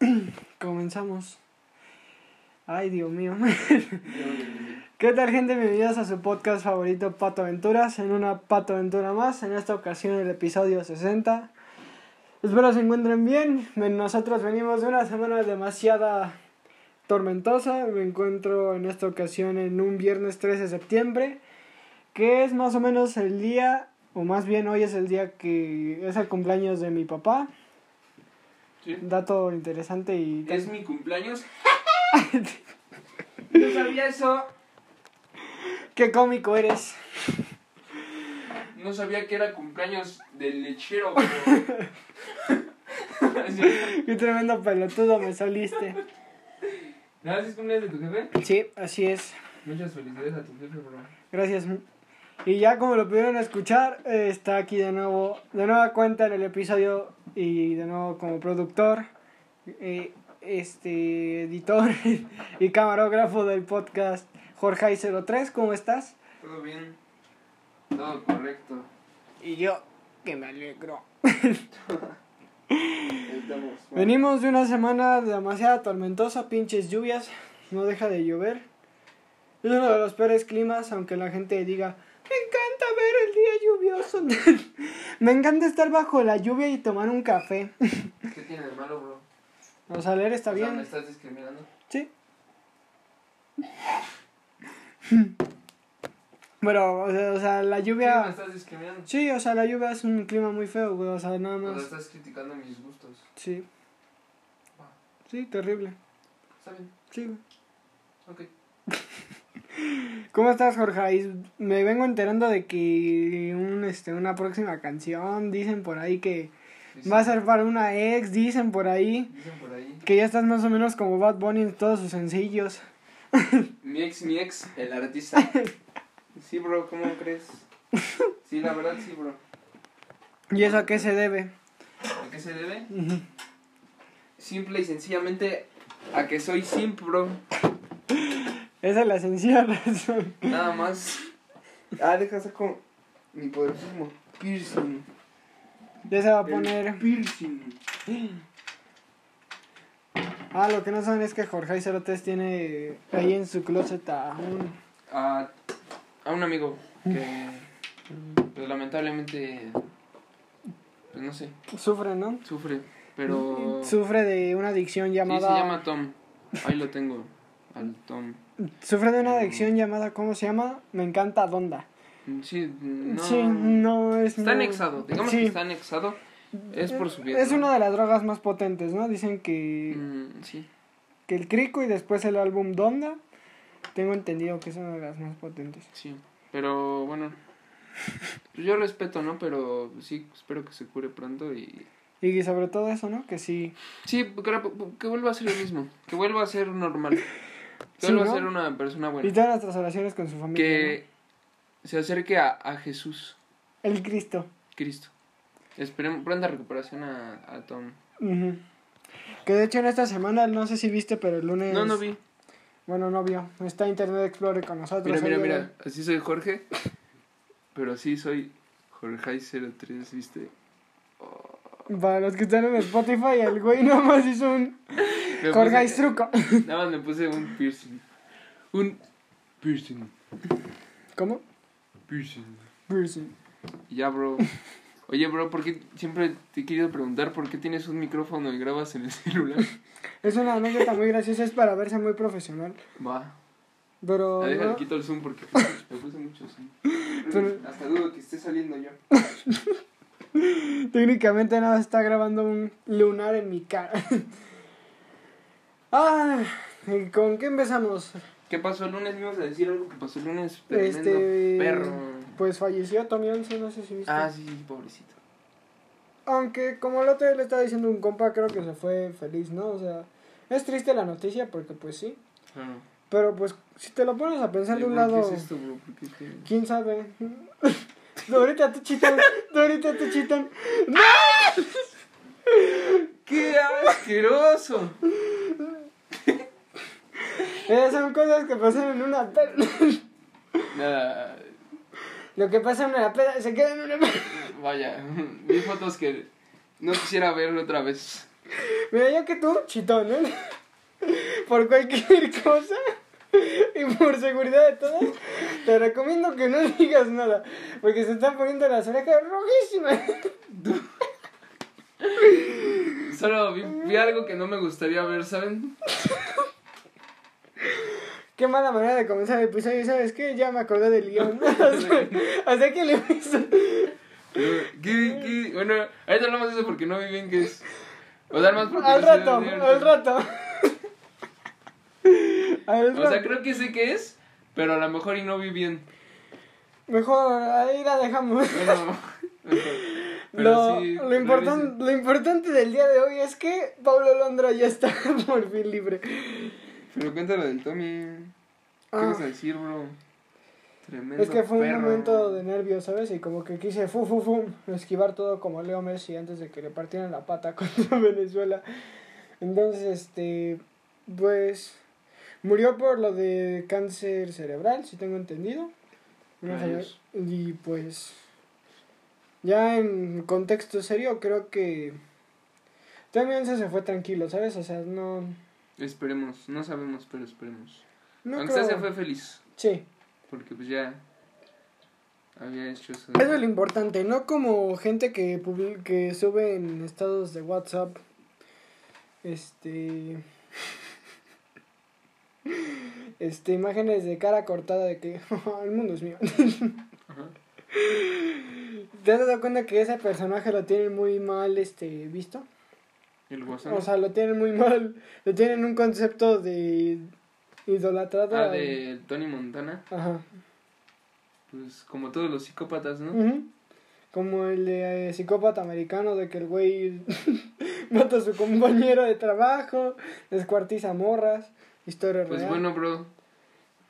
Comenzamos. Ay, Dios mío. ¿Qué tal, gente? Bienvenidos a su podcast favorito, Pato Aventuras, en una Pato Aventura más. En esta ocasión, el episodio 60. Espero se encuentren bien. Nosotros venimos de una semana demasiada tormentosa. Me encuentro en esta ocasión en un viernes 13 de septiembre, que es más o menos el día, o más bien hoy es el día que es el cumpleaños de mi papá. Sí. Dato interesante y... ¿Es mi cumpleaños? no sabía eso. ¡Qué cómico eres! No sabía que era cumpleaños del lechero. Sí. ¡Qué tremendo pelotudo me saliste! ¿No es cumpleaños de tu jefe? Sí, así es. Muchas felicidades a tu jefe, bro. Gracias. Y ya como lo pudieron escuchar, eh, está aquí de nuevo, de nueva cuenta en el episodio y de nuevo como productor, eh, este editor y camarógrafo del podcast Jorge03. ¿Cómo estás? Todo bien. Todo correcto. Y yo, que me alegro. Venimos de una semana demasiado tormentosa, pinches lluvias, no deja de llover. Es uno de los peores climas, aunque la gente diga, me encanta ver el día lluvioso. me encanta estar bajo la lluvia y tomar un café. ¿Qué tiene de malo, bro? O sea, leer está O sea, ¿Me bien. estás discriminando? Sí. Bueno, o sea, o sea, la Sí, me lluvia... estás discriminando. Sí, o sea, la lluvia es un clima muy feo, güey, o sea, nada O sea, más... estás criticando mis gustos. Sí. Va. Sí, terrible. Está bien. Sí, güey. Ok. ¿Cómo estás, Jorge? Me vengo enterando de que un, este, una próxima canción, dicen por ahí que va a ser para una ex, dicen por ahí Dicen por ahí. que ya estás más o menos como Bad Bunny en todos sus sencillos. Mi ex, mi ex, el artista. Sí, bro, ¿cómo crees? Sí, la verdad, sí, bro. ¿Y eso a qué se debe? ¿A qué se debe? Simple y sencillamente a que soy simp, bro. Esa es la sencilla razón. Nada más. Ah, deja saco mi poderosísimo piercing. Ya se va a El poner... Piercing. Ah, lo que no saben es que Jorge Cerotes tiene ahí en su closet a un... A, a un amigo que, pues lamentablemente, pues no sé, Sufre, ¿no? sufre. Pero. Sufre de una adicción Sí, llamada... se llama Tom. Ahí lo tengo. Al Tom. Sufre de una adicción llamada, ¿cómo se llama? Me encanta Donda. Sí, no. Sí, no es... Está anexado. Digamos Sí. que está anexado. Es por su bien. Es ¿no? una de las drogas más potentes, ¿no? Dicen que, Mm, sí. que el Crico y después el álbum Donda. Tengo entendido que es una de las más potentes. Sí, pero bueno, pues yo respeto, ¿no? Pero sí, espero que se cure pronto y... Y sobre todo eso, ¿no? Que sí. Sí, que, que vuelva a ser el mismo, que vuelva a ser normal, que Sí, ¿no? a ser una persona Y buena, todas nuestras oraciones con su familia. que se acerque a, a Jesús. El Cristo. Cristo. Esperemos pronta recuperación a, a Tom. Ujú. Que de hecho en esta semana, no sé si viste, pero el lunes. No, no vi. Bueno, no vio. Está Internet Explorer con nosotros. Mira, mira, mira, así soy Jorge, pero sí soy Jorge03, ¿viste? de- Para los que están en Spotify, el güey nomás hizo un. Puse- truco. Nada más me puse un piercing. Un piercing. ¿Cómo? Piercing. Piercing. Y ya, bro. Oye, bro, ¿por qué siempre te he querido preguntar por qué tienes un micrófono y grabas en el celular? Es una anécdota muy graciosa, es para verse muy profesional. Va. Pero. Ah, quito el zoom porque me puse mucho zoom. Pero- Hasta dudo que esté saliendo yo. Técnicamente nada, está grabando un lunar en mi cara. ah, ¿y ¿con qué empezamos? ¿Qué pasó el lunes? ¿Me ibas a decir algo que pasó el lunes? Tremendo Este. perro. Pues falleció Tommy Once, no sé si viste. Ah, sí, sí, pobrecito. Aunque, como el otro día le estaba diciendo un compa, creo que se fue feliz, ¿no? O sea, es triste la noticia porque, pues sí. Claro. Pero, pues, si te lo pones a pensar de un lado. ¿Qué es esto, bro? ¿Por qué te- ¿Quién sabe? Dorita tu chitón, Dorita tu chitón. ¡No! ¡Qué asqueroso! Esas son cosas que pasan en una peda. Nada, Lo que pasa en una peda se queda en una peda. vaya, vi fotos que no quisiera ver otra vez. Mira, yo que tú, chitón, ¿no? Por cualquier cosa y por seguridad de todos, te recomiendo que no digas nada. Porque se están poniendo las orejas rojísimas. Solo vi, vi algo que no me gustaría ver, ¿saben? Qué mala manera de comenzar el episodio, ¿sabes qué? Ya me acordé del guion. Hasta que le hizo. ¿Qué, qué? Bueno, ahorita hablamos de eso porque no vi bien qué es. O sea, más Al rato, al rato. O sea, creo que sé qué es, pero a lo mejor y no vi bien. Mejor ahí la dejamos. Bueno, mejor. Pero Lo, sí, lo, importan- lo importante del día de hoy es que Pablo Londra ya está por fin libre. Pero cuéntalo del Tommy. ¿Qué Ah. vas a decir, bro? Tremendo. Es que fue un momento de nervios, ¿sabes? Y como que quise fu, fu, fu, esquivar todo como Leo Messi antes de que le partieran la pata contra Venezuela. Entonces, este, pues, murió por lo de cáncer cerebral, si tengo entendido. Rayos. y pues, ya en contexto serio, creo que también se se fue tranquilo, ¿sabes? O sea, no... Esperemos, no sabemos, pero esperemos. no Aunque creo- se fue feliz, Sí. porque pues ya había hecho eso. Eso es lo importante, no como gente que, publi- que sube en estados de WhatsApp, este, este, imágenes de cara cortada de que el mundo es mío. Ajá. ¿Te has dado cuenta que ese personaje lo tienen muy mal, este, visto? El guasón. O sea, lo tienen muy mal, lo tienen un concepto de idolatrado. ah, de Tony Montana. Ajá. Pues como todos los psicópatas, ¿no? Como el de eh, psicópata americano, de que el güey mata a su compañero de trabajo, descuartiza morras, historia Pues real. bueno, bro.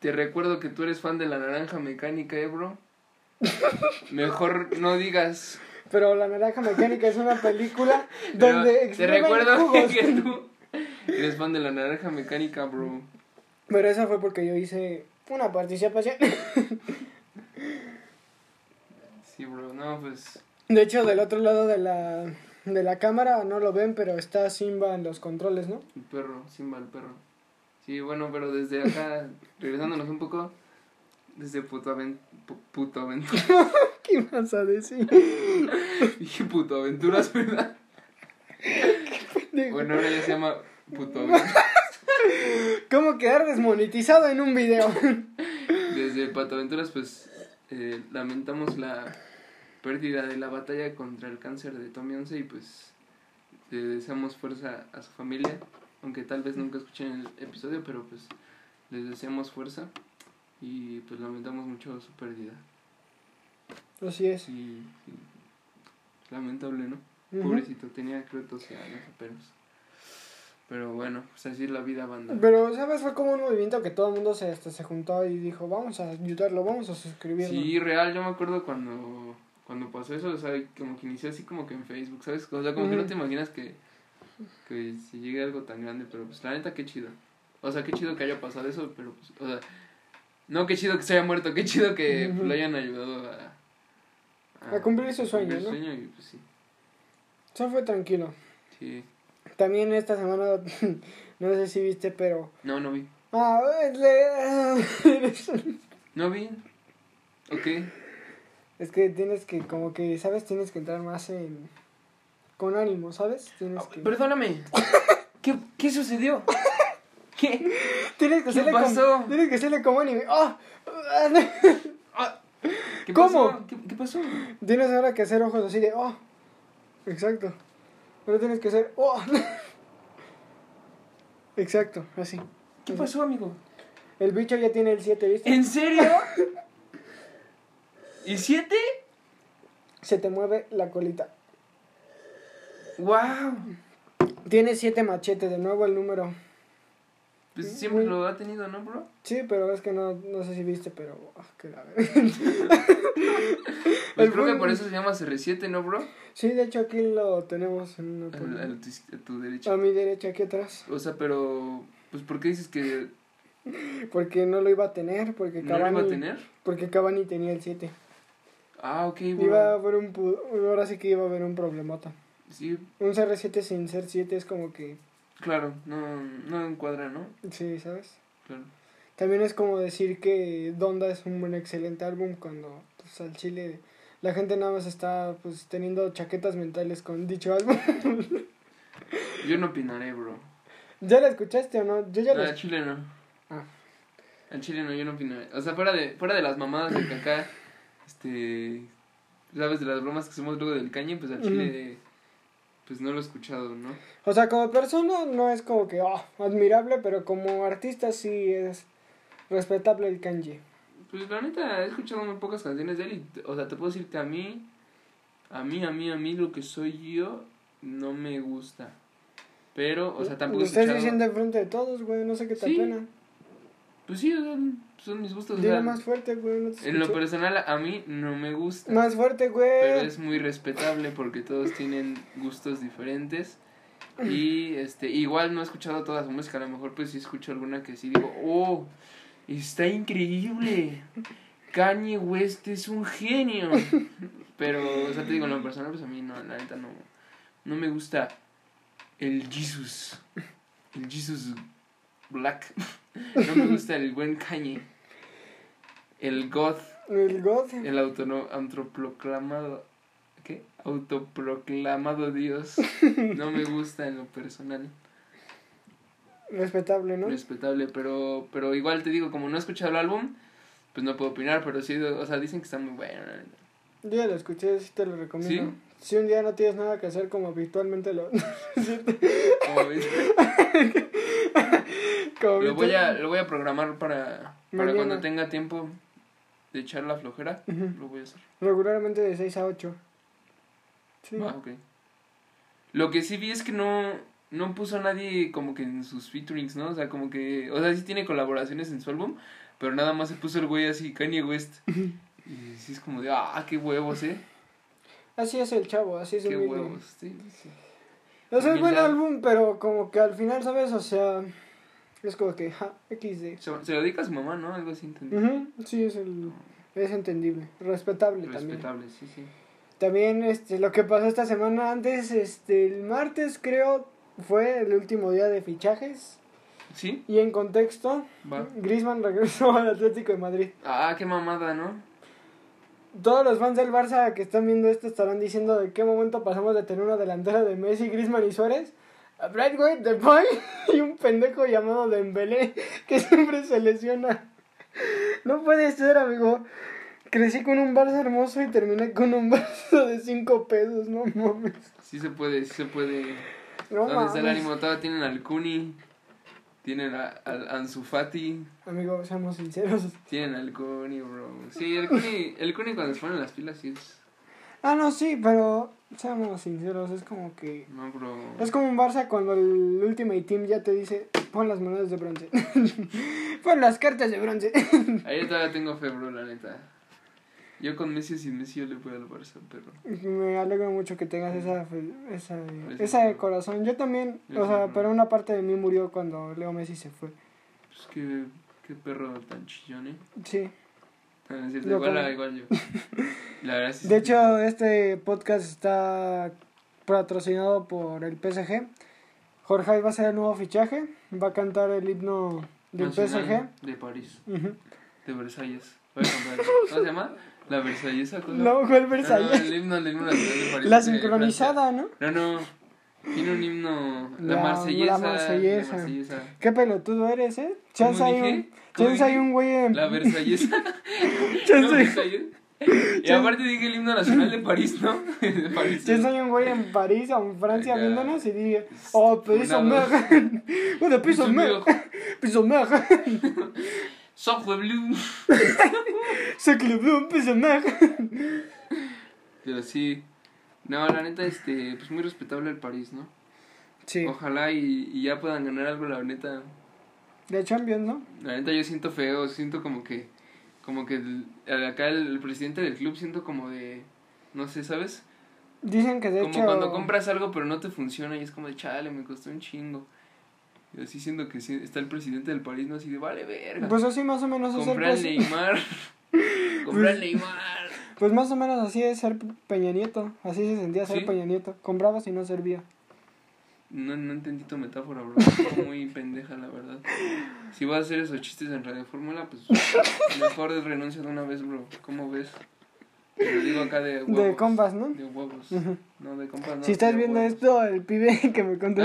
Te recuerdo que tú eres fan de la naranja mecánica, ¿eh, bro? Mejor no digas. Pero La Naranja Mecánica es una película donde te recuerdo jugos. que tú eres fan de la naranja mecánica, bro. Pero esa fue porque yo hice una participación. Sí, bro. No, pues. De hecho, del otro lado de la, de la cámara no lo ven, pero está Simba en los controles, ¿no? El perro, Simba el perro. Sí, bueno, pero desde acá, regresándonos un poco, desde Puto, Aven- Pu- Puto Aventuras. ¿Qué vas a decir? Dije Puto Aventuras, ¿verdad? Bueno, ahora ya se llama Puto Aventuras. ¿Cómo quedar desmonetizado en un video? Desde Pato Aventuras, pues eh, lamentamos la pérdida de la batalla contra el cáncer de Tommy 11 y pues le deseamos fuerza a su familia, aunque tal vez nunca escuchen el episodio, pero pues les deseamos fuerza y pues lamentamos mucho su pérdida. Así es. Sí, sí. Lamentable, ¿no? Pobrecito, tenía creo 12 años apenas. Pero bueno, pues así es la vida banda. Pero, ¿sabes? Fue como un movimiento que todo el mundo se, hasta se juntó y dijo, vamos a ayudarlo, vamos a suscribirlo. Sí, real, yo me acuerdo cuando, cuando pasó eso, o sea, como que inició así como que en Facebook, ¿sabes? O sea, como que no te imaginas que, que se llegue algo tan grande, pero pues la neta, qué chido. O sea, qué chido que haya pasado eso, pero pues, o sea, no qué chido que se haya muerto, qué chido que pues, lo hayan ayudado a... A cumplir su sueño, cumplir su ¿no? sueño y pues sí, Eso fue tranquilo. sí. También esta semana, no sé si viste, pero... No, no vi. Ah, No vi. Ok. es que tienes que, como que, ¿sabes? Tienes que entrar más en... Con ánimo, ¿sabes? Tienes que... Perdóname. ¿Qué, qué sucedió? ¿Qué? Tienes que ¿Qué hacerle pasó? como... Tienes que hacerle como anime. ¡Ah! Ah, ¿Qué ¿Cómo? pasó? ¿Qué, qué pasó? Tienes ahora que hacer ojos así de... ¡Oh! Exacto. Pero tienes que hacer... ¡Oh! Exacto, así. ¿Qué pasó, amigo? El bicho ya tiene el 7, ¿viste? ¿En serio? ¿Y siete? Se te mueve la colita. ¡Wow! Tiene 7 machetes, de nuevo el número. Pues siempre Muy- lo ha tenido, ¿no, bro? Sí, pero es que no, no sé si viste, pero... ah, que la Pues El creo que por eso se llama CR7, ¿no, bro? Sí, de hecho aquí lo tenemos en una tu, a tu derecha. A mi derecha, aquí atrás. O sea, pero... Pues, ¿por qué dices que Porque no lo iba a tener, porque no lo iba a tener? Porque Cavani tenía el 7. Ah, ok, Iba a bro. haber un... Ahora sí que iba a haber un problemota. Sí, Un CR7 sin ser 7 es como que. claro, no, no encuadra, ¿no? Sí, ¿sabes? Claro. También es como decir que Donda es un buen excelente álbum cuando pues, al chile la gente nada más está pues teniendo chaquetas mentales con dicho álbum. Yo no opinaré, bro. ¿Ya la escuchaste o no? Yo ya No, la al chile no. Ah. Al chile no, yo no opinaré. O sea, fuera de, fuera de las mamadas de que acá, este, sabes, de las bromas que hacemos luego del cañe, pues al chile, pues no lo he escuchado, ¿no? O sea, como persona no es como que oh, admirable, pero como artista sí es respetable el kanji. Pues la neta, he escuchado muy pocas canciones de él y, o sea, te puedo decir que a mí, a mí, a mí, a mí, lo que soy yo, no me gusta. Pero, o sea, tampoco Lo he estás escuchado... diciendo enfrente de todos, güey, no sé qué te Sí, pena. Pues sí, son, son mis gustos. o Dile sea, más fuerte, güey, no te en lo personal, a mí no me gusta. Más fuerte, güey. pero es muy respetable porque todos tienen gustos diferentes y este igual no he escuchado toda su música a lo mejor pues sí escucho alguna que sí digo oh está increíble Kanye West es un genio pero o sea te digo en lo personal pues a mí no la neta no no me gusta el Jesus el Jesus Black no me gusta el buen Kanye el God El God. el autoproclamado. ¿Qué? Autoproclamado Dios. No me gusta en lo personal. Respetable, ¿no? Respetable, pero, pero igual te digo, como no he escuchado el álbum, pues no puedo opinar, pero sí, o sea, dicen que está muy bueno. Yo ya lo escuché, sí te lo recomiendo. ¿Sí? Si un día no tienes nada que hacer como habitualmente lo... Como ves, como lo, voy a, lo voy a programar para, para cuando tenga tiempo de echar la flojera. Lo voy a hacer. Regularmente de 6 a 8. Sí. Ah, ok. Lo que sí vi es que no, no puso a nadie como que en sus featurings, ¿no? O sea, como que... O sea, sí tiene colaboraciones en su álbum, pero nada más se puso el güey así, Kanye West. Y sí es como de, ah, qué huevos, ¿eh? Así es el chavo, así es Qué humilde. huevos, sí, sí. O sea, es buen álbum, pero como que al final, ¿sabes? O sea, es como que, ja, XD. Se, se lo dedica a su mamá, ¿no? Algo así entendido. Ujú, Sí, es, el, es entendible. Respetable también. Respetable, sí, sí. También este, lo que pasó esta semana antes, este, el martes creo, fue el último día de fichajes. ¿Sí? Y en contexto, Va. Griezmann regresó al Atlético de Madrid. Ah, qué mamada, ¿no? Todos los fans del Barça que están viendo esto estarán diciendo de qué momento pasamos de tener una delantera de Messi, Griezmann y Suárez a Brightway, The Boy y un pendejo llamado Dembélé que siempre se lesiona. No puede ser, amigo. Crecí con un Barça hermoso y terminé con un Barça de 5 pesos, no mames. Sí se puede, sí se puede. No ¿Dónde está el mames. ánimo? Todavía tienen al Kuni, tienen a- al Ansu Fati. Amigo, seamos sinceros. Tienen al Kuni, bro. Sí, el Kuni, el Kuni cuando se ponen las pilas sí es... Ah, no, sí, pero seamos sinceros, es como que... No, bro. Es como un Barça cuando el Ultimate Team ya te dice, pon las monedas de bronce. pon las cartas de bronce. Ahí todavía tengo fe, bro, la neta. Yo con Messi sin Messi yo le voy al Barça, perro. Me alegro mucho que tengas esa, fe- esa, Gracias, esa corazón. Yo también, o sea, pero una parte de mí murió cuando Leo Messi se fue. Pues qué, qué perro tan chillón, ¿eh? Sí. No, no es cierto, Lo igual, como- igual yo. La verdad sí. De hecho, este podcast está patrocinado por el PSG. Jorge va a ser el nuevo fichaje. Va a cantar el himno del Nacional PSG. De París, de Versalles. Voy a comprar. ¿Cómo se llama? La Versallesa. No, No, no, Versalles. el himno, el himno nacional de París. La sincronizada, ¿no? No, no. Tiene un himno. La, La- Marsellesa. la Marsellesa. La Marsellesa. Qué pelotudo eres, ¿eh? Chance ¿Cómo hay un, ¿Cómo chance hay un güey en... La Versallesa. Chance-. Y aparte dije el himno nacional de París, ¿no? De París. Chance hay un güey en París o en Francia Acá. viéndonos y dije, oh, piso mer. Bueno, piso mer. Piso mer. Le bleu, piso mer. Pero sí. No, la neta, este, pues muy respetable el París, ¿no? Sí, Ojalá y, y ya puedan ganar algo, la neta. de Champions, ¿no? La neta yo siento feo, siento como que, como que el- el- acá el, el presidente del club siento como de, no sé, ¿sabes? Dicen que de como hecho... cuando compras algo pero no te funciona y es como de, chale, me costó un chingo. Y así siento que está el presidente del París, ¿no? Así de, vale, verga. Pues así más o menos es el al precio. Neymar. Compra al Neymar. Pues más o menos así es ser Peña Nieto. Así se sentía ser ¿Sí? Peña Nieto. Comprabas y no servía. No, no entendí tu metáfora, bro. Estuvo muy pendeja, la verdad. Si vas a hacer esos chistes en Radio Fórmula, pues mejor renuncia de una vez, bro. ¿Cómo ves? Te lo digo acá de huevos. De compas, ¿no? De huevos. No, de compas no. si estás viendo huevos. esto, el pibe que me contó.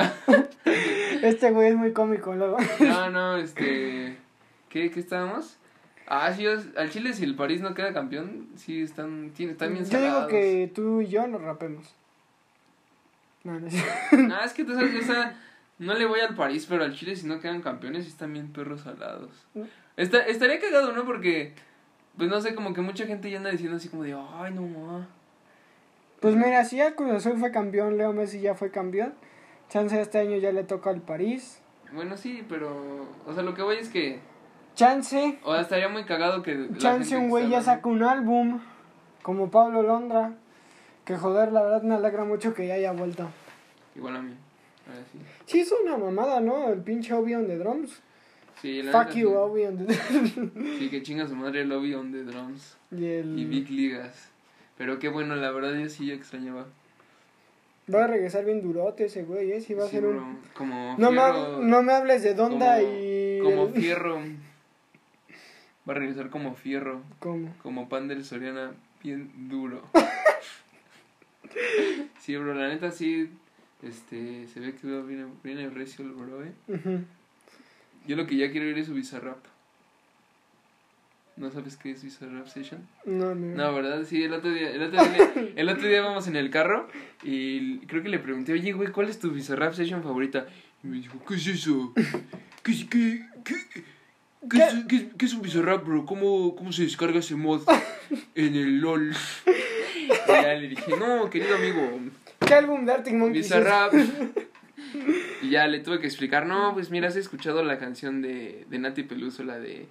este güey es muy cómico, luego. No, no, este... ¿Qué, qué estábamos? Ah, sí, al Chile si el París no queda campeón, sí están, tiene, están bien Yo digo salados. que tú y yo nos rapemos. No, no es- No, es que tú sabes, o sea, no le voy al París, pero al Chile si no quedan campeones, sí están bien perros salados. Está, estaría cagado, ¿no? Porque, pues no sé, como que mucha gente ya anda diciendo así como de, ay, no ma. Pues mira, si ya Cruz Azul fue campeón, Leo Messi ya fue campeón. Chance este año ya le toca al París. Bueno, sí, pero, o sea, lo que voy es que, Chance, o sea, estaría muy cagado que... chance un güey ya saca un álbum. Como Pablo Londra. Que joder, la verdad me alegra mucho que ya haya vuelto. Igual a mí, ahora sí. Sí, es una mamada, ¿no? El pinche Obi on the drums. Sí, la Fuck you. Obi on the Sí, que chinga su madre el Obi on the drums Y el... y Big Ligas. Pero qué bueno, la verdad yo sí extrañaba. Va a regresar bien durote ese güey, ¿eh? Sí va a Sí, ser bro, un... Como No me, fierro, hab- no me hables de Donda como- y... como fierro. Va a regresar como fierro. ¿Cómo? Como pan del Soriana, bien duro. sí, bro, la neta sí. Este, se ve que viene, viene recio el bro, eh. Yo lo que ya quiero ir es su Bizarrap. ¿No sabes qué es Bizarrap Session? No, no. No, ¿verdad? Sí, el otro día, el otro día, el otro día vamos en el carro y creo que le pregunté, oye, güey, ¿cuál es tu Bizarrap Session favorita? Y me dijo, ¿qué es eso? ¿Qué, es- qué, qué, qué, es, qué, qué es un Bizarrap, bro? ¿Cómo, ¿Cómo se descarga ese mod en el LOL? Y ya le dije, no, querido amigo, ¿Qué álbum de Arctic Monkeys? Bizarrap. Y ya le tuve que explicar, no, pues mira, has escuchado la canción de, de Nati Peluso, la de,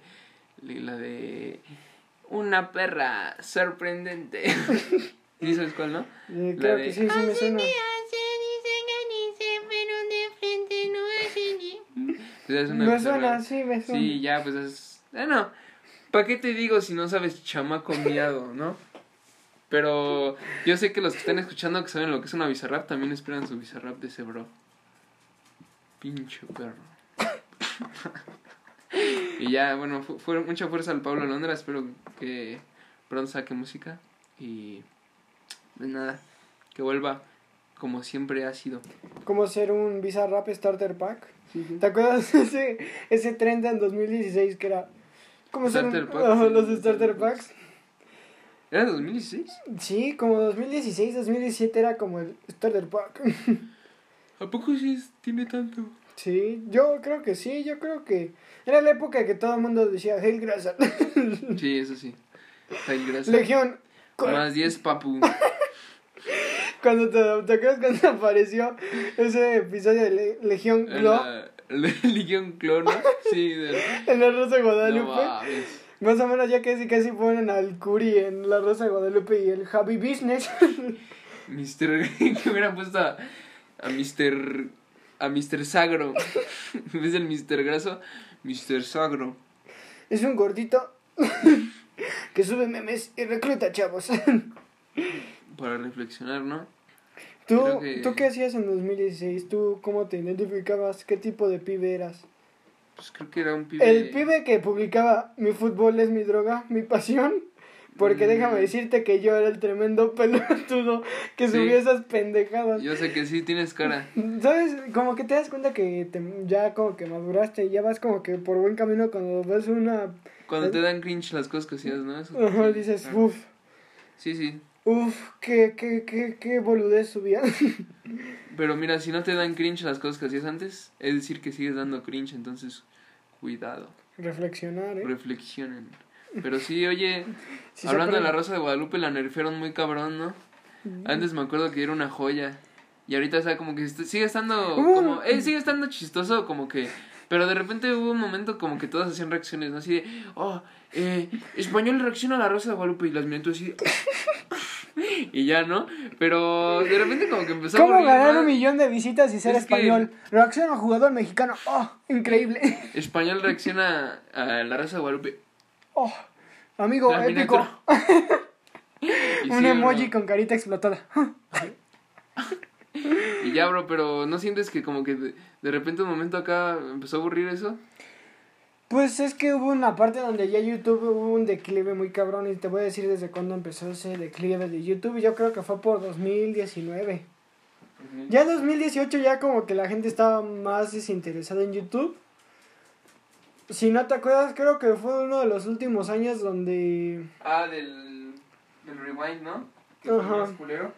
la de Una perra sorprendente. ¿Sí sabes cuál, no? Eh, La de- que sí, sí me suena. Es una Me suena, sí, me suena. Sí, ya, pues es... Bueno, ¿para qué te digo si no sabes chamaco miado, no? Pero yo sé que los que están escuchando que saben lo que es una bizarrap también esperan su bizarrap de ese bro. Pinche perro. y ya, bueno, fu- fue mucha fuerza al Pablo Londra. Espero que pronto saque música. Y pues nada, que vuelva como siempre ha sido. Como ser un Bizarrap Starter Pack. Sí, sí. ¿Te acuerdas ese, ese trend en 2016 que era... Como ser un, Starter Pack, Ajá, sí, los Starter Starter Packs. Packs. ¿Era 2016? Sí, como 2016, 2017 era como el Starter Pack. ¿A poco sí tiene tanto? Sí, yo creo que sí, yo creo que... Era la época que todo el mundo decía, Hail Grasa. Sí, eso sí. Ay, gracias. Legión. Más 10, papu. Cuando te, ¿te acuerdas cuando apareció ese episodio de Le- Legión la Legión Clona. Sí, de, en la Rosa de no Guadalupe? Más o menos ya casi casi ponen al Curi en la Rosa de Guadalupe y el Javi Business. Mister, que hubieran puesto a, a Mister, a Mister Sagro. Vez del Mister Graso, Mister Sagro. es un gordito que sube memes y recluta chavos. Para reflexionar, ¿no? ¿Tú, que- ¿Tú qué hacías en 2016? ¿Tú cómo te identificabas? ¿Qué tipo de pibe eras? Pues creo que era un pibe. El pibe que publicaba mi fútbol es mi droga, mi pasión. Porque Mm. déjame decirte que yo era el tremendo pelotudo que Sí. subía esas pendejadas. Yo sé que sí tienes cara. ¿Sabes? Como que te das cuenta que te- ya como que maduraste y ya vas como que por buen camino cuando ves una... Cuando te dan cringe las cosas que hacías, ¿no? Eso, Ajá, dices, uff, Sí, sí. Uff, qué, qué, qué, qué boludez subía. Pero mira, si no te dan cringe las cosas que hacías antes, es decir que sigues dando cringe, entonces cuidado, Reflexionar, ¿eh? reflexionen. Pero sí, oye, Sí hablando de la. Rosa de Guadalupe, la nerfearon muy cabrón, ¿no? Mm. Antes me acuerdo que era una joya. Y ahorita, o sea, como que sigue estando Uh. como... Eh, sigue estando chistoso, como que... Pero de repente hubo un momento como que todas hacían reacciones, ¿no? Así de... Oh, eh, español reacciona a la Rosa de Guadalupe y las miento así... y ya, ¿no? Pero de repente como que empezó a ¿Cómo aburrir ganar un millón de visitas y ser Es que- español? Reacciona a jugador mexicano. ¡Oh! Increíble. Español reacciona a la Rosa de Guadalupe. ¡Oh! Amigo La épico. Un sí, emoji bro. con carita explotada. Y ya, bro, pero ¿no sientes que como que de, de repente un momento acá empezó a aburrir eso? Pues es que hubo una parte donde ya YouTube hubo un declive muy cabrón y te voy a decir desde cuándo empezó ese declive de YouTube. Yo creo que fue por 2019. Ya en 2018 ya como que la gente estaba más desinteresada en YouTube. Si no te acuerdas, creo que fue uno de los últimos años donde... Ah, del, del rewind, ¿no? Que fue Ajá. más culero.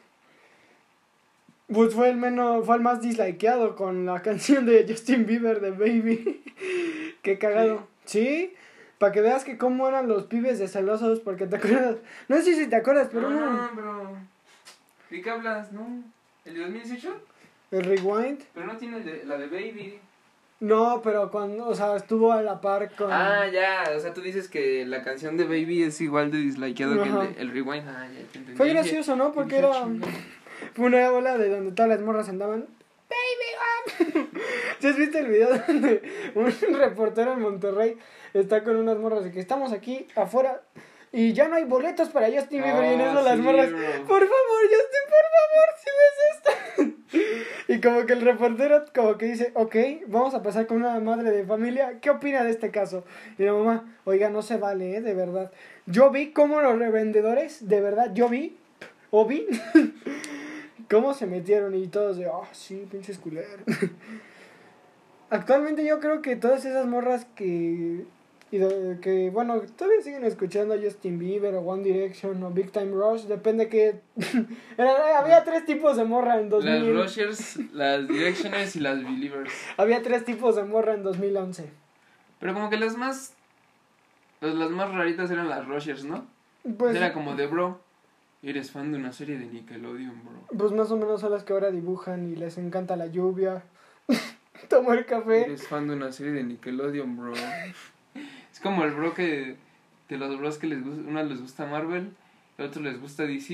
Pues fue el menos, fue el más dislikeado con la canción de Justin Bieber de Baby. Qué cagado. ¿Sí? Para que veas que cómo eran los pibes de celosos, porque te acuerdas. No sé si te acuerdas, pero no, no. no, pero... ¿De qué hablas? ¿No? ¿El de 2018? El rewind. Pero no tiene el de- la de Baby. No, pero cuando, o sea, estuvo a la par con. Ah, ya, o sea, tú dices que la canción de Baby es igual de dislikeado que el, de- el rewind. Ah, ya te entendí. Fue gracioso, ¿no? Porque era. Una ola de donde todas las morras andaban. Baby, ah". ¿Sí has visto el video donde un reportero en Monterrey está con unas morras de que estamos aquí afuera y ya no hay boletos para Justin Bieber y en Oh, eso las morras, bro. por favor, Justin, por favor, si ves esto. y como que el reportero como que dice, ok, vamos a pasar con una madre de familia, ¿qué opina de este caso? Y la mamá, oiga, no se vale, ¿eh? de verdad. Yo vi cómo los revendedores, de verdad, yo vi, o vi, cómo se metieron y todos de, ah, sí, pinches culeros. Actualmente yo creo que todas esas morras que, y de- que bueno, todavía siguen escuchando a Justin Bieber o One Direction o Big Time Rush, depende que... Era- había tres tipos de morra en 2000. Las Rushers, las Directioners y las Believers. Había tres tipos de morra en 2011. Pero como que las más. Las, las más raritas eran las Rushers, ¿no? Pues, Era como de bro. Eres fan de una serie de Nickelodeon, bro. pues más o menos son las que ahora dibujan y les encanta la lluvia, tomar café. Eres fan de una serie de Nickelodeon, bro. Es como el bro que. De los bros que les gusta. Unos les gusta Marvel, a otros les gusta DC,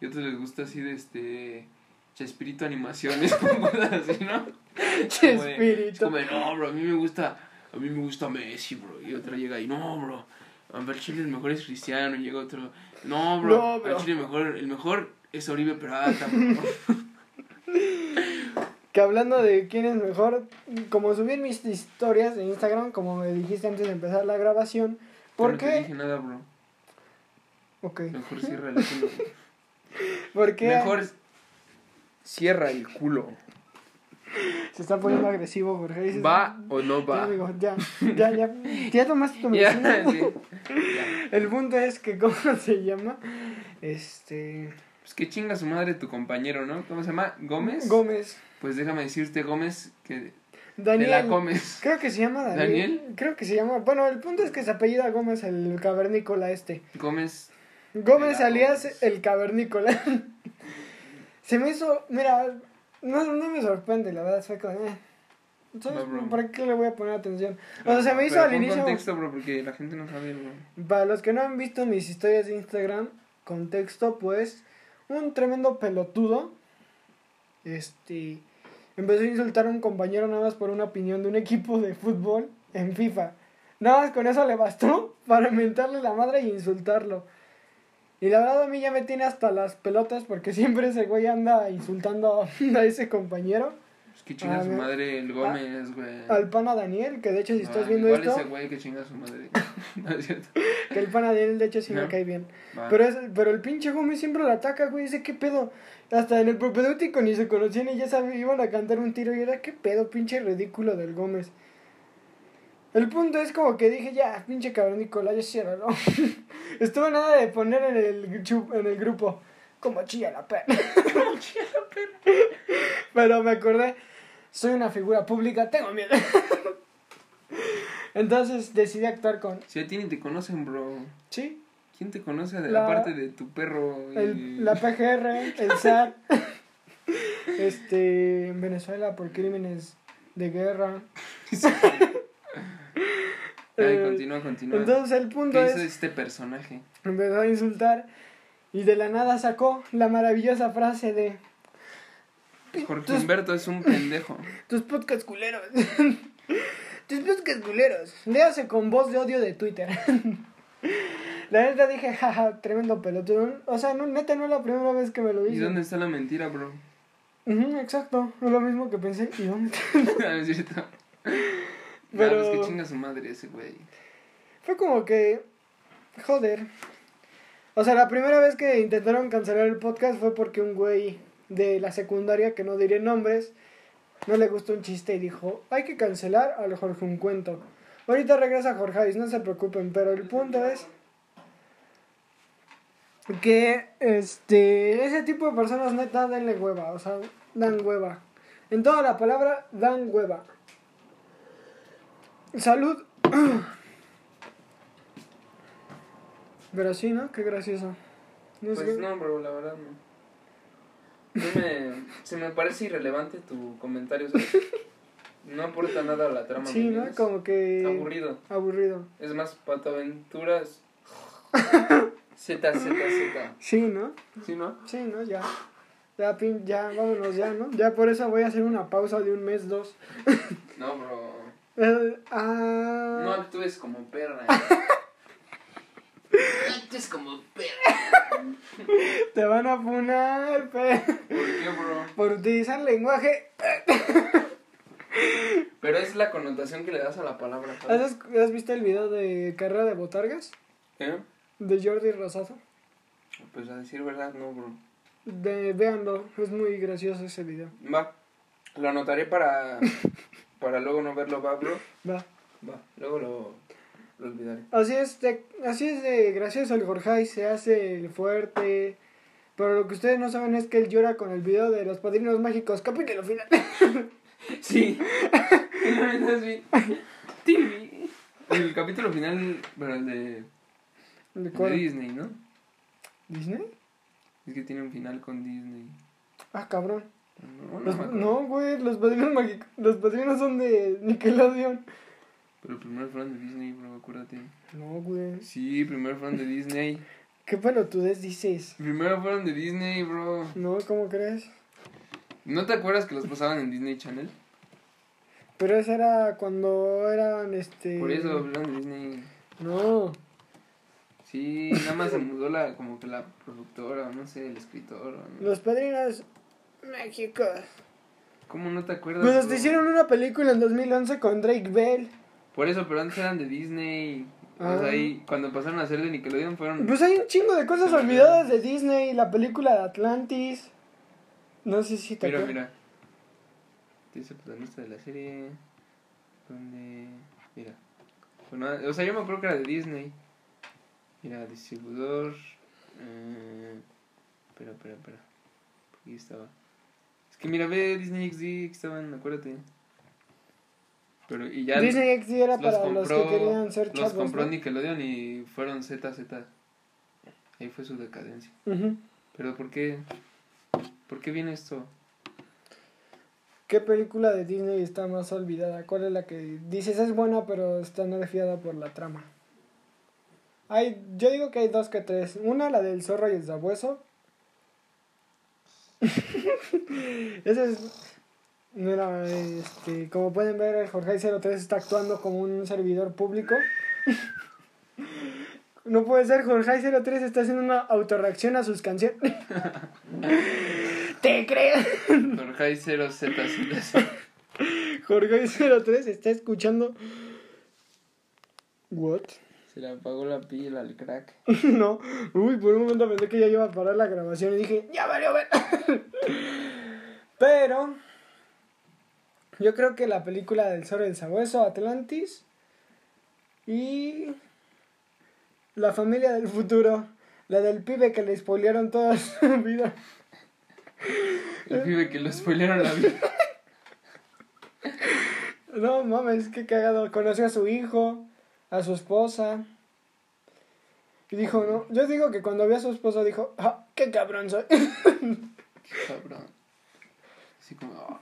y otros les gusta así de este. Chespirito Animaciones, como así, ¿no? Como de- Es como de, no, bro, a mí me gusta, a mí me gusta Messi, bro. Y otra llega y, no, bro, a ver, Chile el mejor es Cristiano. Y llega otro, no, bro, No, bro. Chile el mejor, el mejor es Oribe Peralta, bro. Que hablando de quién es mejor, como subí en mis historias de Instagram, como me dijiste antes de empezar la grabación, ¿por no te dije nada, bro. Ok. Mejor cierra el culo. ¿Por qué Mejor cierra el culo. Se está poniendo agresivo, Jorge? Dices, ¿Va o no Ya, va? amigo, ya, ya, ya, ya tomaste tu Ya, medicina. sí. Ya. El punto es que, ¿cómo se llama? Este. Pues que chinga su madre tu compañero, ¿no? ¿Cómo se llama? ¿Gómez? Gómez. Pues déjame decirte, Gómez, que Daniel. te la comes. Creo que se llama Daniel. ¿Daniel? Creo que se llama. Bueno, el punto es que se apellida Gómez, el cavernícola este. Gómez Gómez alias el cavernícola. se me hizo. Mira, no, no me sorprende, la verdad. Fue como. Eh. ¿sabes? No, bro. ¿Para qué le voy a poner atención? O sea, se me hizo al inicio. contexto, bro, porque la gente no sabe, bro. Para los que no han visto mis historias de Instagram, contexto, pues, un tremendo pelotudo, este, empezó a insultar a un compañero nada más por una opinión de un equipo de fútbol en FIFA. Nada más con eso le bastó para mentarle la madre y insultarlo. Y la verdad a mí ya me tiene hasta las pelotas porque siempre ese güey anda insultando a ese compañero, Es que chinga Ah, su me- madre el Gómez, güey. al pana Daniel, que de hecho si estás Ah, viendo igual esto, ese güey que chinga su madre. no es cierto. que el pana Daniel de hecho sí me Ajá. cae bien. Va. Pero, es, pero el pinche Gómez siempre lo ataca, güey. Dice, ¿qué pedo? Hasta en el propedéutico ni se conocían y ya sabían, iban a cantar un tiro y era, ¿qué pedo? Pinche ridículo del Gómez. El punto es como que dije, ya, pinche cabrón Nicolás, ya ciérralo. Estuvo nada de poner en el, en el grupo, como chilla la perra. Pero me acordé, soy una figura pública, tengo miedo. Entonces decidí actuar con, Si a ti ni te conocen, bro. sí, ¿Quién te conoce de La- la parte de tu perro? y- El, la PGR, el SAT, este, en Venezuela por crímenes de guerra. Ay, Eh, continúa, continúa. Entonces el punto ¿Qué hizo es, este personaje? empezó a insultar y de la nada sacó la maravillosa frase de Jorge tus, Humberto es un pendejo. tus podcast culeros. tus podcast culeros. Léase con voz de odio de Twitter. La neta dije, jaja, tremendo pelotudo. O sea, no, neta no es la primera vez que me lo ¿Y dice. dónde está la mentira, bro? Ujú, exacto, es lo mismo que pensé. ¿Y dónde? No, es cierto. Pero- Pero... es que chinga su madre ese güey. Fue como que, joder. O sea, la primera vez que intentaron cancelar el podcast fue porque un güey de la secundaria, que no diré nombres, no le gustó un chiste y dijo, hay que cancelar al Jorge un cuento. Ahorita regresa Jorge, no se preocupen, pero el punto es que este ese tipo de personas neta denle hueva, o sea, dan hueva. En toda la palabra, dan hueva. Salud. Pero sí, ¿no? Qué gracioso. No Pues no, bro, la verdad no. Me, se me parece irrelevante tu comentario, ¿sabes? No aporta nada a la trama. Sí, ¿me ¿no? Como que... Aburrido. Aburrido. Es más, patoaventuras. Z, Z, Z. Sí, ¿no? ¿Sí, no? Sí, ¿no? Ya. Ya, pin, ya, vámonos ya, ¿no? Ya por eso voy a hacer una pausa de un mes, dos. No, bro. Eh, ah... No actúes como perra. No actúes como perra. Te van a funar, pe. ¿Por qué, bro? Por utilizar lenguaje. Pero es la connotación que le das a la palabra. ¿Has, ¿Has visto el video de Carrera de Botargas? ¿Eh? De Jordi Rosazo. Pues a decir verdad, no, bro. De, véanlo, es muy gracioso ese video. Va. Lo anotaré para. para luego no verlo, va, bro. Va. Va. Luego lo, lo olvidaré. Así es, de, así es de gracioso el Jorge, se hace el fuerte. Pero lo que ustedes no saben es que él llora con el video de los padrinos mágicos. Capítulo final. Sí. TV. El capítulo final, pero el de, ¿De de cuál? Disney, ¿no? ¿Disney? Es que tiene un final con Disney. Ah, cabrón. No, no, Los- me acuerdo. no, güey, los padrinos mágicos. Los padrinos son de Nickelodeon. Pero primero fueron de Disney, bro, acuérdate. No, güey. Sí, primero fueron de Disney. ¿Qué pelotudez dices? Primero fueron de Disney, bro. No, ¿cómo crees? ¿No te acuerdas que los pasaban en Disney Channel? Pero eso era cuando eran este. Por eso hablan de Disney. No. Sí, nada más se mudó la, como que la productora, o no sé, el escritor. no. Los padrinos mágicos. ¿Cómo no te acuerdas? Pues hasta hicieron una película en 2011 con Drake Bell. Por eso, pero antes eran de Disney. O sea, Ah. ahí, cuando pasaron a ser de Nickelodeon fueron... Pues hay un chingo de cosas olvidadas de Disney, la película de Atlantis. No sé si te Mira, acuerdas. mira. Dice protagonista de la serie. Donde. Mira. Bueno, o sea, yo me acuerdo que era de Disney. Mira, distribuidor. Eh, espera, espera, espera. Aquí estaba. Es que mira, ve Disney XD. Aquí estaban, acuérdate. Pero, y ya. Disney XD era los para los que querían ser Los chavos. compró ¿no? Nickelodeon y fueron ZZ. Ahí fue su decadencia. Pero, ¿por qué? ¿Por qué viene esto? ¿Qué película de Disney está más olvidada? ¿Cuál es la que dices es buena pero está nerfeada por la trama? Hay, yo digo que hay dos que tres. Una, la del zorro y el sabueso. Esa es... Mira, este, como pueden ver, el Jorge 03 está actuando como un servidor público. No puede ser, Jorge 03 está haciendo una autorreacción a sus canciones. ¿Te crees? Jorge 0ZZ. Jorge 03 está escuchando. ¿What? Se le apagó la pila al crack. no. Uy, por un momento pensé que ya iba a parar la grabación y dije, ya valió ver. Pero. Yo creo que la película del zorro y el sabueso, Atlantis. Y. La familia del futuro. La del pibe que le spoilearon toda su vida. El pibe que lo spoilearon la vida. No mames, qué cagado. Conoció a su hijo, a su esposa. Y dijo, no. Yo digo que cuando vio a su esposa dijo, ah, qué cabrón soy. Cabrón. Así como. ah,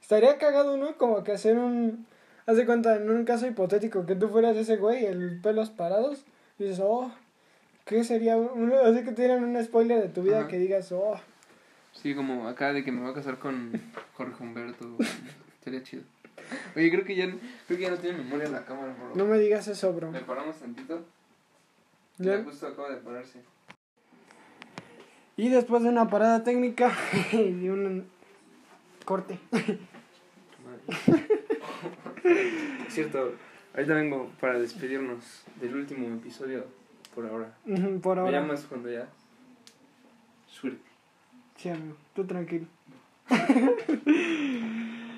Estaría cagado, ¿no? Como que hacer un. Haz de cuenta, en un caso hipotético, que tú fueras ese güey, el pelos parados. Y dices, oh, ¿qué sería? Un, así que te dieran un spoiler de tu vida Ajá. que digas, oh. Sí, como acá de que me voy a casar con Jorge Humberto. Sería chido. Oye, creo que ya, creo que ya no tiene memoria la cámara, bro. No me digas eso, bro. ¿Le paramos tantito? Ya justo acaba de pararse. Y después de una parada técnica y un corte. Cierto, ahorita vengo para despedirnos del último episodio por ahora. por ahora. Me llamas cuando ya. Suerte. Sí, amigo, tú tranquilo.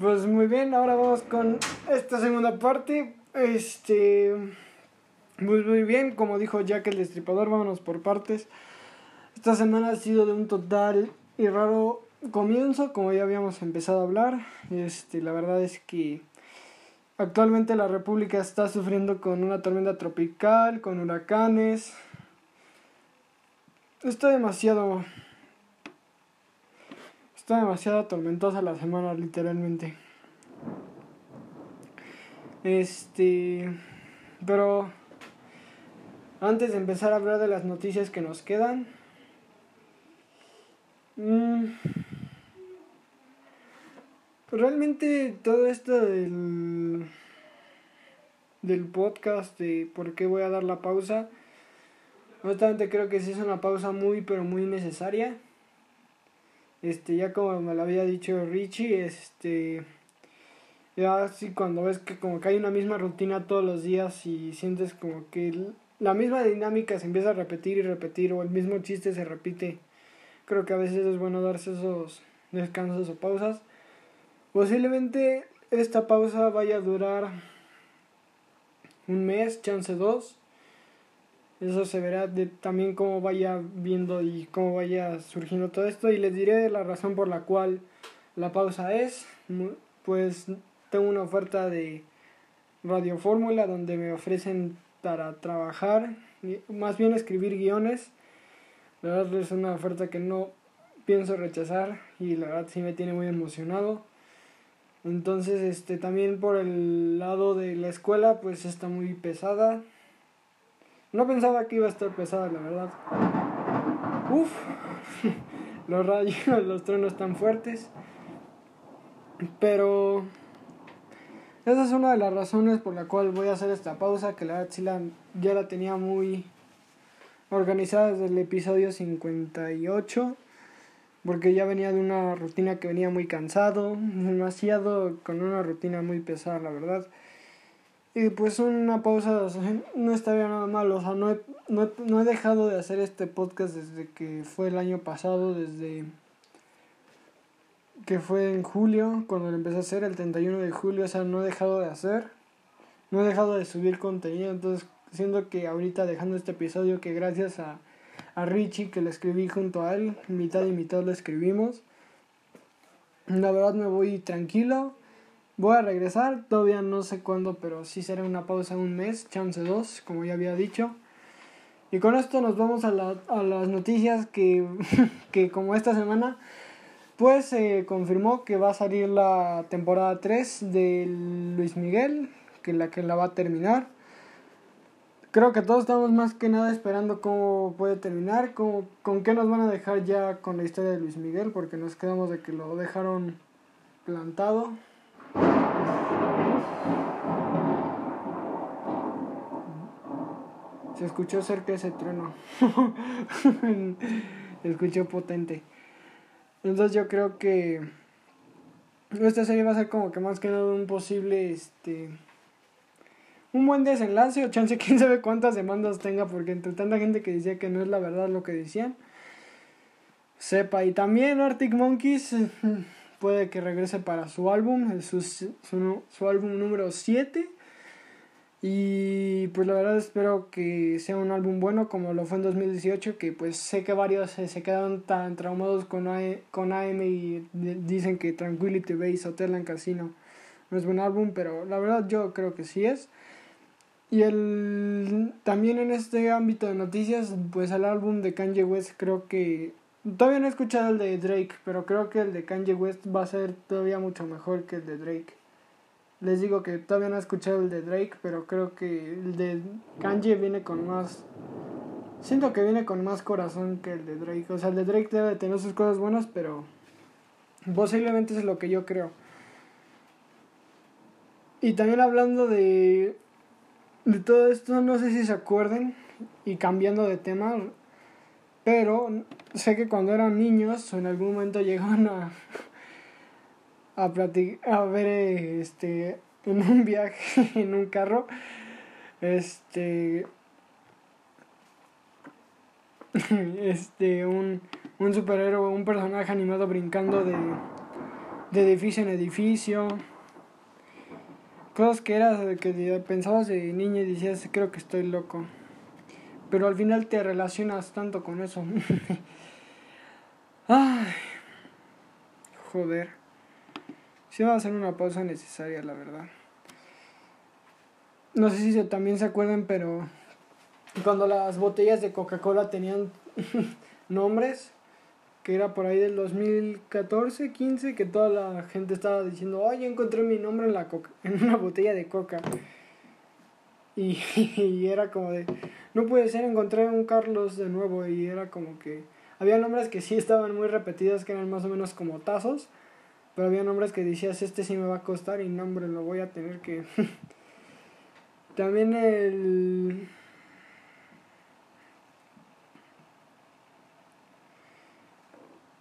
pues muy bien, ahora vamos con esta segunda parte. Este. Pues muy bien, como dijo Jack el Destripador, vámonos por partes. Esta semana ha sido de un total y raro comienzo, como ya habíamos empezado a hablar. Este, la verdad es que actualmente la República está sufriendo con una tormenta tropical, con huracanes. Está demasiado Está demasiado tormentosa la semana, literalmente. Este. Pero. Antes de empezar a hablar de las noticias que nos quedan. Mmm, realmente todo esto del. del podcast de por qué voy a dar la pausa. Honestamente creo que sí es una pausa muy pero muy necesaria. Este, ya como me lo había dicho Richie, este, ya así cuando ves que como que hay una misma rutina todos los días y sientes como que la misma dinámica se empieza a repetir y repetir o el mismo chiste se repite, creo que a veces es bueno darse esos descansos o pausas. Posiblemente esta pausa vaya a durar un mes, chance dos eso se verá de también cómo vaya viendo y cómo vaya surgiendo todo esto. Y les diré la razón por la cual la pausa es. Pues tengo una oferta de Radio Fórmula donde me ofrecen para trabajar, más bien escribir guiones. La verdad es una oferta que no pienso rechazar y la verdad sí me tiene muy emocionado. Entonces, este también por el lado de la escuela, pues está muy pesada. No pensaba que iba a estar pesada, la verdad. Uf, los rayos, los truenos tan fuertes. Pero esa es una de las razones por la cual voy a hacer esta pausa, que la verdad ya la tenía muy organizada desde el episodio 58, porque ya venía de una rutina que venía muy cansado, demasiado con una rutina muy pesada, la verdad. Y pues una pausa no estaría nada mal, o sea, no he, no, no he dejado de hacer este podcast desde que fue el año pasado, desde que fue en julio, cuando lo empecé a hacer, el 31 de julio, o sea, no he dejado de hacer, no he dejado de subir contenido, entonces siento que ahorita dejando este episodio, que gracias a, a Richie, que lo escribí junto a él, mitad y mitad lo escribimos, la verdad me voy tranquilo, Voy a regresar, todavía no sé cuándo, pero sí será una pausa un mes, chance dos, como ya había dicho. Y con esto nos vamos a, la, a las noticias que, que como esta semana, pues se confirmó que va a salir la temporada 3 de Luis Miguel, que la que la va a terminar. Creo que todos estamos más que nada esperando cómo puede terminar, cómo, con qué nos van a dejar ya con la historia de Luis Miguel, porque nos quedamos de que lo dejaron plantado. Escuchó cerca ese trueno. Escuchó potente. Entonces yo creo que esta serie va a ser como que más que nada un posible este un buen desenlace o chance quién sabe cuántas demandas tenga porque entre tanta gente que decía que no es la verdad lo que decían sepa y también Arctic Monkeys puede que regrese para su álbum, su, su, álbum número 7. Y pues la verdad espero que sea un álbum bueno como lo fue en 2018, que pues sé que varios se, quedaron tan traumados con, con AM y dicen que Tranquility Base Hotel en Casino no es buen álbum, pero la verdad yo creo que sí es. Y el, también en este ámbito de noticias, pues el álbum de Kanye West creo que Todavía no he escuchado el de Drake, pero creo que el de Kanye West va a ser todavía mucho mejor que el de Drake. Les digo que todavía no he escuchado el de Drake, pero creo que el de Kanye viene con más... Siento que viene con más corazón que el de Drake. O sea, el de Drake debe tener sus cosas buenas, pero posiblemente es lo que yo creo. Y también hablando de de todo esto, no sé si se acuerden, y cambiando de tema, pero sé que cuando eran niños, en algún momento llegaban a, a, a ver este, en un viaje, en un carro, este, este, un, un superhéroe, un personaje animado brincando de, de edificio en edificio. Cosas que eras que pensabas de niño y decías, creo que estoy loco. Pero al final te relacionas tanto con eso. Ay, joder. Sí va a ser una pausa necesaria, la verdad. No sé si también se acuerdan, pero cuando las botellas de Coca-Cola tenían nombres, que era por ahí del 2014, 15, que toda la gente estaba diciendo, ay, encontré mi nombre en, la coca en una botella de coca. Y, y, era como de, no puede ser, encontré un Carlos de nuevo y era como que, había nombres que sí estaban muy repetidos, que eran más o menos como tazos, pero había nombres que decías, este sí me va a costar y nombre lo voy a tener que... También el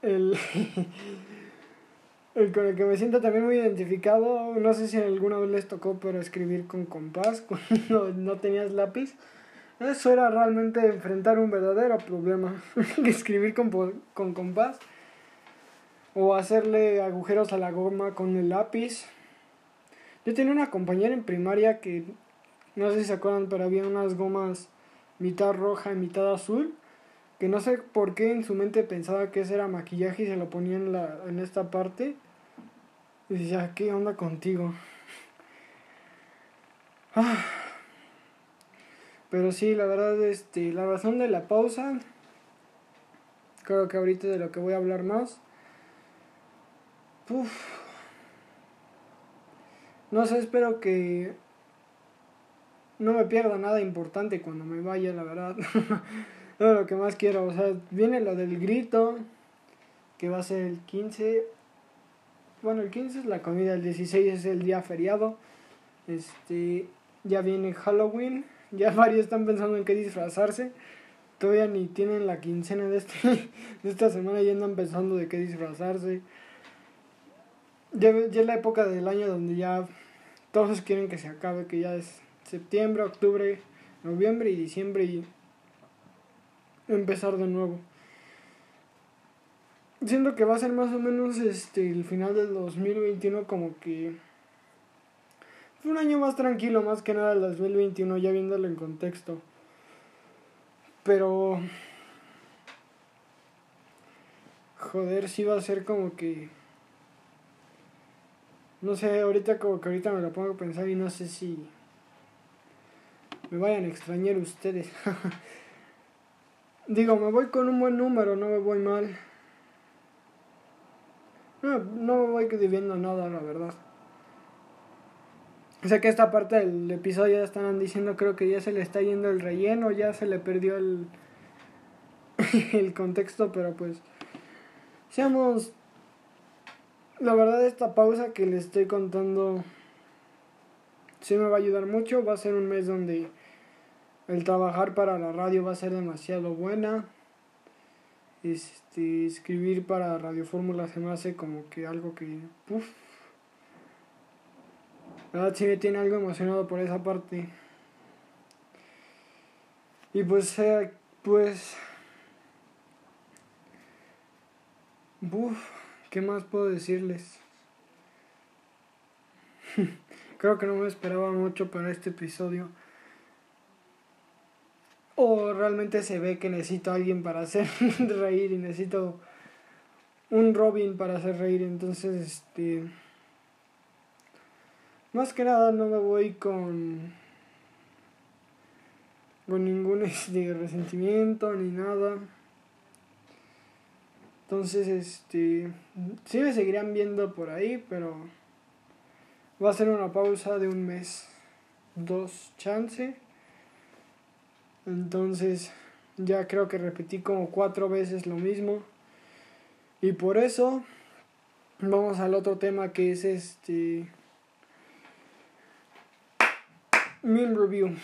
el, el con el que me siento también muy identificado, no sé si alguna vez les tocó, pero escribir con compás, cuando no tenías lápiz. Eso era realmente enfrentar un verdadero problema, escribir con, con compás o hacerle agujeros a la goma con el lápiz. Yo tenía una compañera en primaria que, no sé si se acuerdan, pero había unas gomas mitad roja y mitad azul que no sé por qué en su mente pensaba que ese era maquillaje y se lo ponía en, la, en esta parte. Y decía, ¿qué onda contigo? Ah. Pero sí, la verdad, este, la razón de la pausa, creo que ahorita de lo que voy a hablar más. Uf. No sé, espero que no me pierda nada importante cuando me vaya, la verdad. todo lo que más quiero. O sea, viene lo del grito, que va a ser el 15. Bueno, el 15 es la comida, el 16 es el día feriado. Este, ya viene Halloween. Ya varios están pensando en qué disfrazarse. Todavía ni tienen la quincena de, este, de esta semana y andan pensando de qué disfrazarse. Ya, ya es la época del año donde ya todos quieren que se acabe, que ya es septiembre, octubre, noviembre y diciembre y empezar de nuevo. Siento que va a ser más o menos este el final del 2021 como que fue un año más tranquilo, más que nada el 2021 ya viéndolo en contexto. Pero joder, sí va a ser como que no sé, ahorita como que ahorita me lo pongo a pensar y no sé si me vayan a extrañar ustedes. Digo, me voy con un buen número, no me voy mal. No, no me voy debiendo nada, la verdad. Sé que esta parte del episodio ya están diciendo, creo que ya se le está yendo el relleno, ya se le perdió el, el contexto, pero pues seamos... La verdad esta pausa que les estoy contando sí me va a ayudar mucho, va a ser un mes donde el trabajar para la radio va a ser demasiado buena. Este, escribir para Radio Fórmula se me hace como que algo que. Uf. La verdad sí me tiene algo emocionado por esa parte. Y pues, eh, pues. ¿Qué más puedo decirles? Creo que no me esperaba mucho para este episodio o realmente se ve que necesito a alguien para hacer reír y necesito un Robin para hacer reír. Entonces, este. Más que nada no me voy con. con ningún este, resentimiento ni nada. Entonces, este. Sí me seguirán viendo por ahí, pero. Va a ser una pausa de un mes. Dos chance. Entonces ya creo que repetí como cuatro veces lo mismo. Y por eso vamos al otro tema que es este... Mean Review.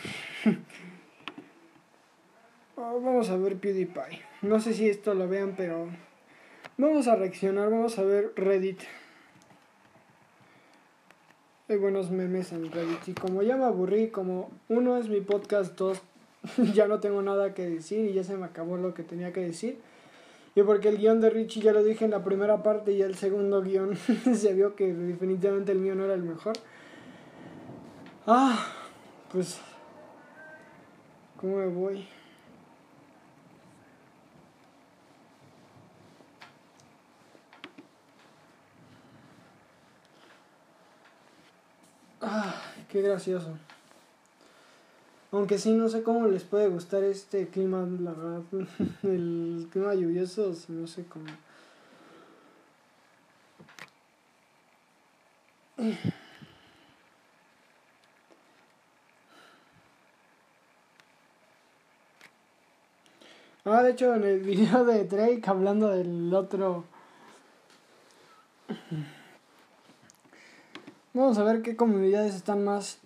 Oh, vamos a ver PewDiePie. No sé si esto lo vean, pero vamos a reaccionar. Vamos a ver Reddit. Hay buenos memes en Reddit. Y como ya me aburrí, como uno es mi podcast, dos ya no tengo nada que decir y ya se me acabó lo que tenía que decir. Y porque el guion de Richie ya lo dije en la primera parte y el segundo guion se vio que definitivamente el mío no era el mejor. Ah, pues... ¿Cómo me voy? Ah, qué gracioso. Aunque sí, no sé cómo les puede gustar este clima, la verdad. El clima lluvioso, no sé cómo. Ah, de hecho, en el video de Drake hablando del otro. Vamos a ver qué comunidades están más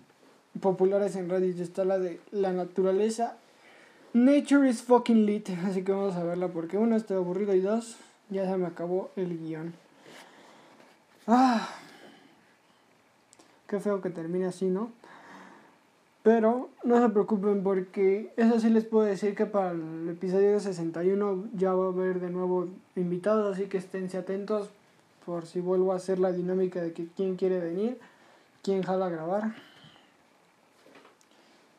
populares en Reddit. Está la de la naturaleza. Nature is fucking lit. Así que vamos a verla porque uno estoy aburrido y dos, ya se me acabó el guion. Ah, qué feo que termine así, ¿no? Pero no se preocupen porque eso sí les puedo decir que para el episodio 61 ya va a haber de nuevo invitados, así que esténse atentos por si vuelvo a hacer la dinámica de que quién quiere venir, quién jala a grabar.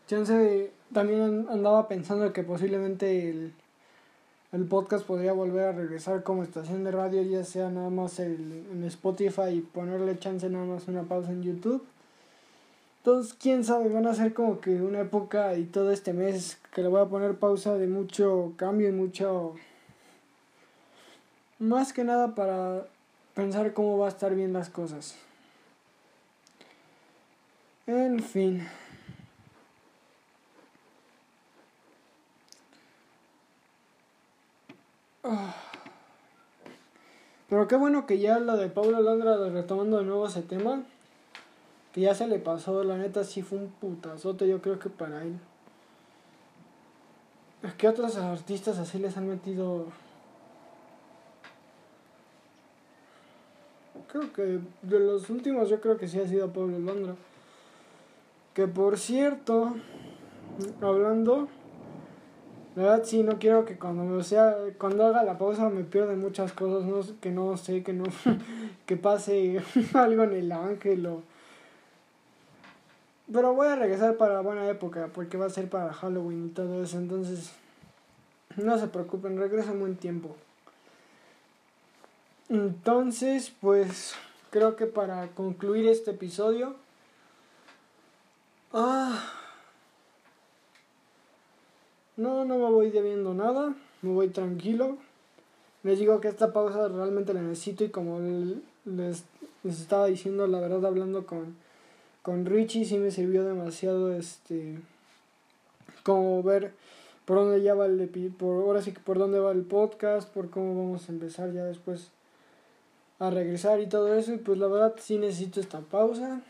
Chance también andaba pensando que posiblemente el, el podcast podría volver a regresar como estación de radio, ya sea nada más el, en Spotify y ponerle chance nada más una pausa en YouTube. Entonces, quién sabe, van a ser como que una época y todo este mes que le voy a poner pausa de mucho cambio y mucho... Más que nada para pensar cómo va a estar bien las cosas. En fin. Ah. Pero qué bueno que ya lo de Pablo Landra retomando de nuevo ese tema. Que ya se le pasó, la neta sí fue un putazote, yo creo que para él. Es que otros artistas así les han metido creo que de los últimos yo creo que sí ha sido Pablo Londra. Que por cierto, hablando, la verdad sí no quiero que cuando me sea, cuando haga la pausa me pierda muchas cosas, no, que no sé, que no, que pase algo en el ángel o... Pero voy a regresar para buena época, porque va a ser para Halloween y todo eso, entonces no se preocupen, regreso en buen tiempo. Entonces, pues creo que para concluir este episodio... Ah, no, no me voy debiendo nada, me voy tranquilo. Les digo que esta pausa realmente la necesito y como les, les estaba diciendo, la verdad hablando con, con Richie sí me sirvió demasiado este como ver por dónde ya va el por ahora sí que por dónde va el podcast, por cómo vamos a empezar ya después a regresar y todo eso. Y pues la verdad sí necesito esta pausa.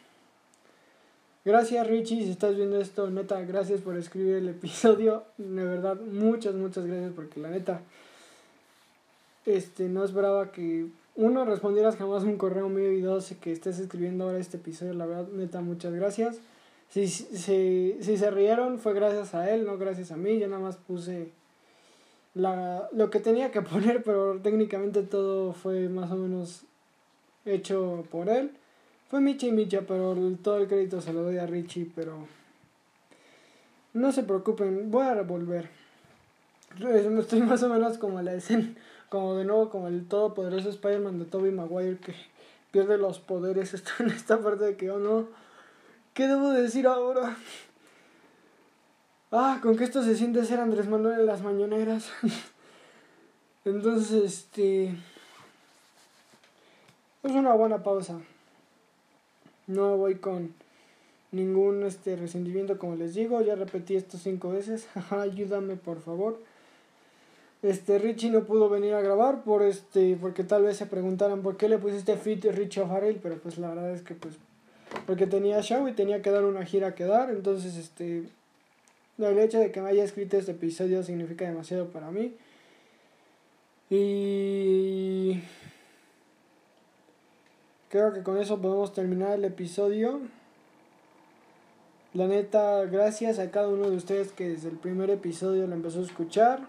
Gracias Richie, si estás viendo esto, neta, gracias por escribir el episodio. De verdad, muchas, muchas gracias porque la neta, este, no esperaba que uno respondieras jamás un correo mío y dos que estés escribiendo ahora este episodio. La verdad, neta, muchas gracias. Si, si, si se rieron fue gracias a él, no gracias a mí. Yo nada más puse la, lo que tenía que poner, pero técnicamente todo fue más o menos hecho por él. Fue Michi y Micha, pero todo el crédito se lo doy a Richie, pero no se preocupen, voy a revolver. Estoy más o menos como la escena, como de nuevo como el todopoderoso Spider-Man de Tobey Maguire que pierde los poderes, está en esta parte de que, oh no, ¿qué debo decir ahora? Ah, con que esto se siente ser Andrés Manuel en las mañaneras. Entonces, este. Es una buena pausa. No voy con ningún este resentimiento, como les digo. Ya repetí esto cinco veces. Ayúdame, por favor. Este Richie no pudo venir a grabar por este porque tal vez se preguntaran por qué le pusiste fit Richie O'Farrell, pero pues la verdad es que pues porque tenía show y tenía que dar una gira que dar, entonces este el hecho de que me haya escrito este episodio significa demasiado para mí. Y creo que con eso podemos terminar el episodio. La neta, gracias a cada uno de ustedes que desde el primer episodio lo empezó a escuchar.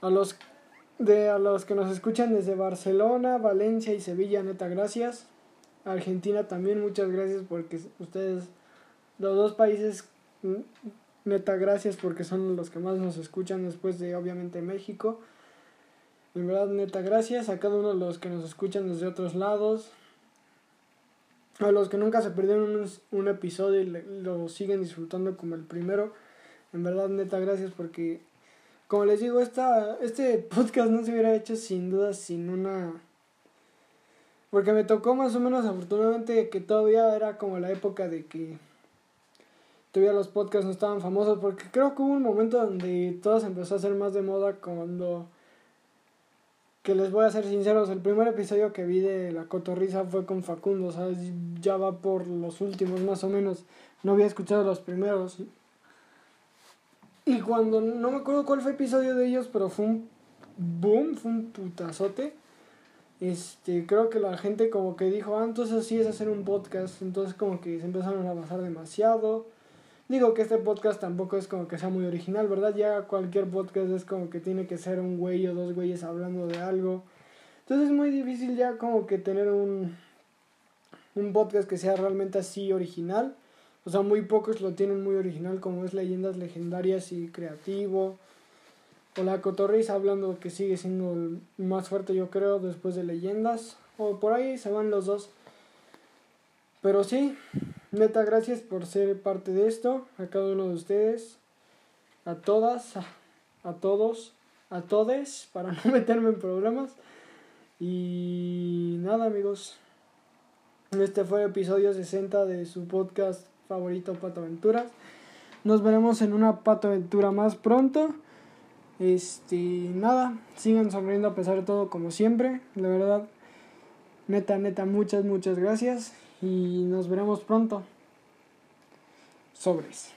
A los de a los que nos escuchan desde Barcelona, Valencia y Sevilla, neta, gracias. Argentina también, muchas gracias porque ustedes, los dos países, neta, gracias porque son los que más nos escuchan después de obviamente México. En verdad, neta, gracias a cada uno de los que nos escuchan desde otros lados. A los que nunca se perdieron un, episodio y lo siguen disfrutando como el primero. En verdad, neta, gracias porque, como les digo, esta, este podcast no se hubiera hecho sin duda sin una porque me tocó más o menos afortunadamente que todavía era como la época de que todavía los podcasts no estaban famosos. Porque creo que hubo un momento donde todo se empezó a hacer más de moda cuando... Que les voy a ser sinceros, el primer episodio que vi de La Cotorrisa fue con Facundo, ¿sabes? Ya va por los últimos más o menos. No había escuchado los primeros. Y cuando, no me acuerdo cuál fue el episodio de ellos, pero fue un boom, fue un putazote este, creo que la gente como que dijo, ah, entonces sí es hacer un podcast, entonces como que se empezaron a basar demasiado. Digo que este podcast tampoco es como que sea muy original, ¿verdad? Ya cualquier podcast es como que tiene que ser un güey o dos güeyes hablando de algo. Entonces es muy difícil ya como que tener un, un podcast que sea realmente así original. O sea, muy pocos lo tienen muy original como es Leyendas Legendarias y Creativo o la cotorriza hablando que sigue siendo el más fuerte yo creo después de leyendas o por ahí se van los dos pero sí neta gracias por ser parte de esto a cada uno de ustedes a todas a, todos a todes para no meterme en problemas y nada amigos este fue el episodio 60 de su podcast favorito Pato Aventuras nos veremos en una Pato Aventura más pronto este, nada, sigan sonriendo a pesar de todo como siempre. La verdad, neta, neta, muchas, muchas gracias. Y nos veremos pronto. Sobres.